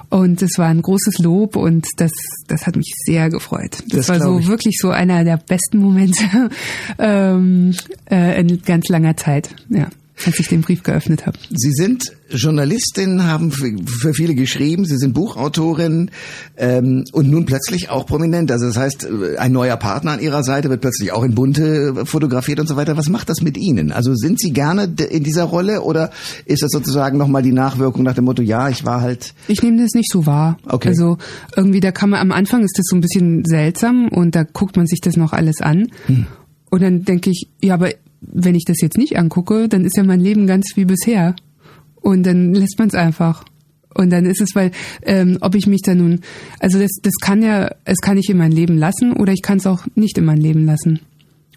Und es war ein großes Lob und das, das hat mich sehr gefreut. Das, das war so ich. wirklich so einer der besten Momente ähm, äh, in ganz langer Zeit. Ja als ich den Brief geöffnet habe. Sie sind Journalistin, haben für, viele geschrieben, Sie sind Buchautorin ähm, und nun plötzlich auch prominent. Also das heißt, äh, ein neuer Partner an Ihrer Seite wird plötzlich auch in Bunte fotografiert und so weiter. Was macht das mit Ihnen? Also sind Sie gerne in dieser Rolle oder ist das sozusagen nochmal die Nachwirkung nach dem Motto, ja, ich war halt... Ich nehme das nicht so wahr. Okay. Also irgendwie, da kann man, am Anfang ist das so ein bisschen seltsam und da guckt man sich das noch alles an. Hm. Und dann denke ich, ja, aber wenn ich das jetzt nicht angucke, dann ist ja mein Leben ganz wie bisher. Und dann lässt man es einfach. Und dann ist es, weil, ähm, ob ich mich da nun, also das, das kann ja, es kann ich in mein Leben lassen oder ich kann es auch nicht in mein Leben lassen.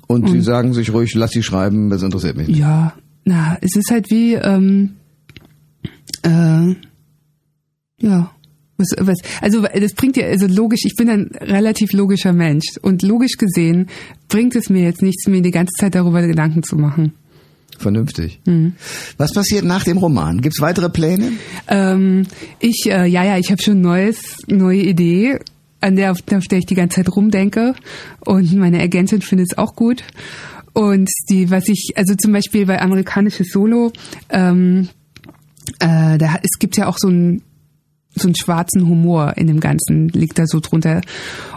Und, Und Sie sagen sich ruhig, lass sie schreiben, das interessiert mich nicht. Ja, na, es ist halt wie, ähm, äh, ja, was, was, also das bringt ja, also logisch, ich bin ein relativ logischer Mensch und logisch gesehen bringt es mir jetzt nichts, mir die ganze Zeit darüber Gedanken zu machen. Vernünftig. Mhm. Was passiert nach dem Roman? Gibt's weitere Pläne? Ähm, ich, äh, ja, ja, ich habe schon neues, neue Idee, an der, auf, auf der ich die ganze Zeit rumdenke. Und meine Agentin findet es auch gut. Und die, was ich, also zum Beispiel bei amerikanisches Solo, ähm, äh, da, es gibt ja auch so ein so einen schwarzen Humor in dem Ganzen liegt da so drunter.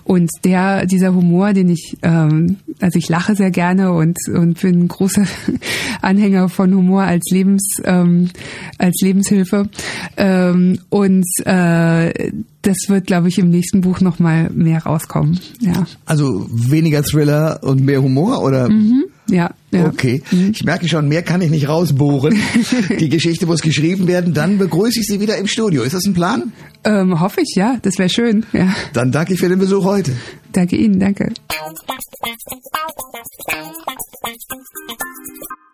Und der, dieser Humor, den ich, ähm, also ich lache sehr gerne und, und bin ein großer Anhänger von Humor als Lebens, ähm, als Lebenshilfe. Ähm, und äh, das wird, glaube ich, im nächsten Buch nochmal mehr rauskommen. Ja. Also weniger Thriller und mehr Humor oder? Mhm. Ja, ja. Okay. Mhm. Ich merke schon, mehr kann ich nicht rausbohren. Die Geschichte muss geschrieben werden. Dann begrüße ich Sie wieder im Studio. Ist das ein Plan? Ähm, hoffe ich, ja. Das wäre schön. Ja. Dann danke ich für den Besuch heute. Danke Ihnen, danke.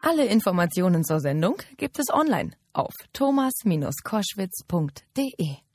Alle Informationen zur Sendung gibt es online auf thomas-koschwitz.de.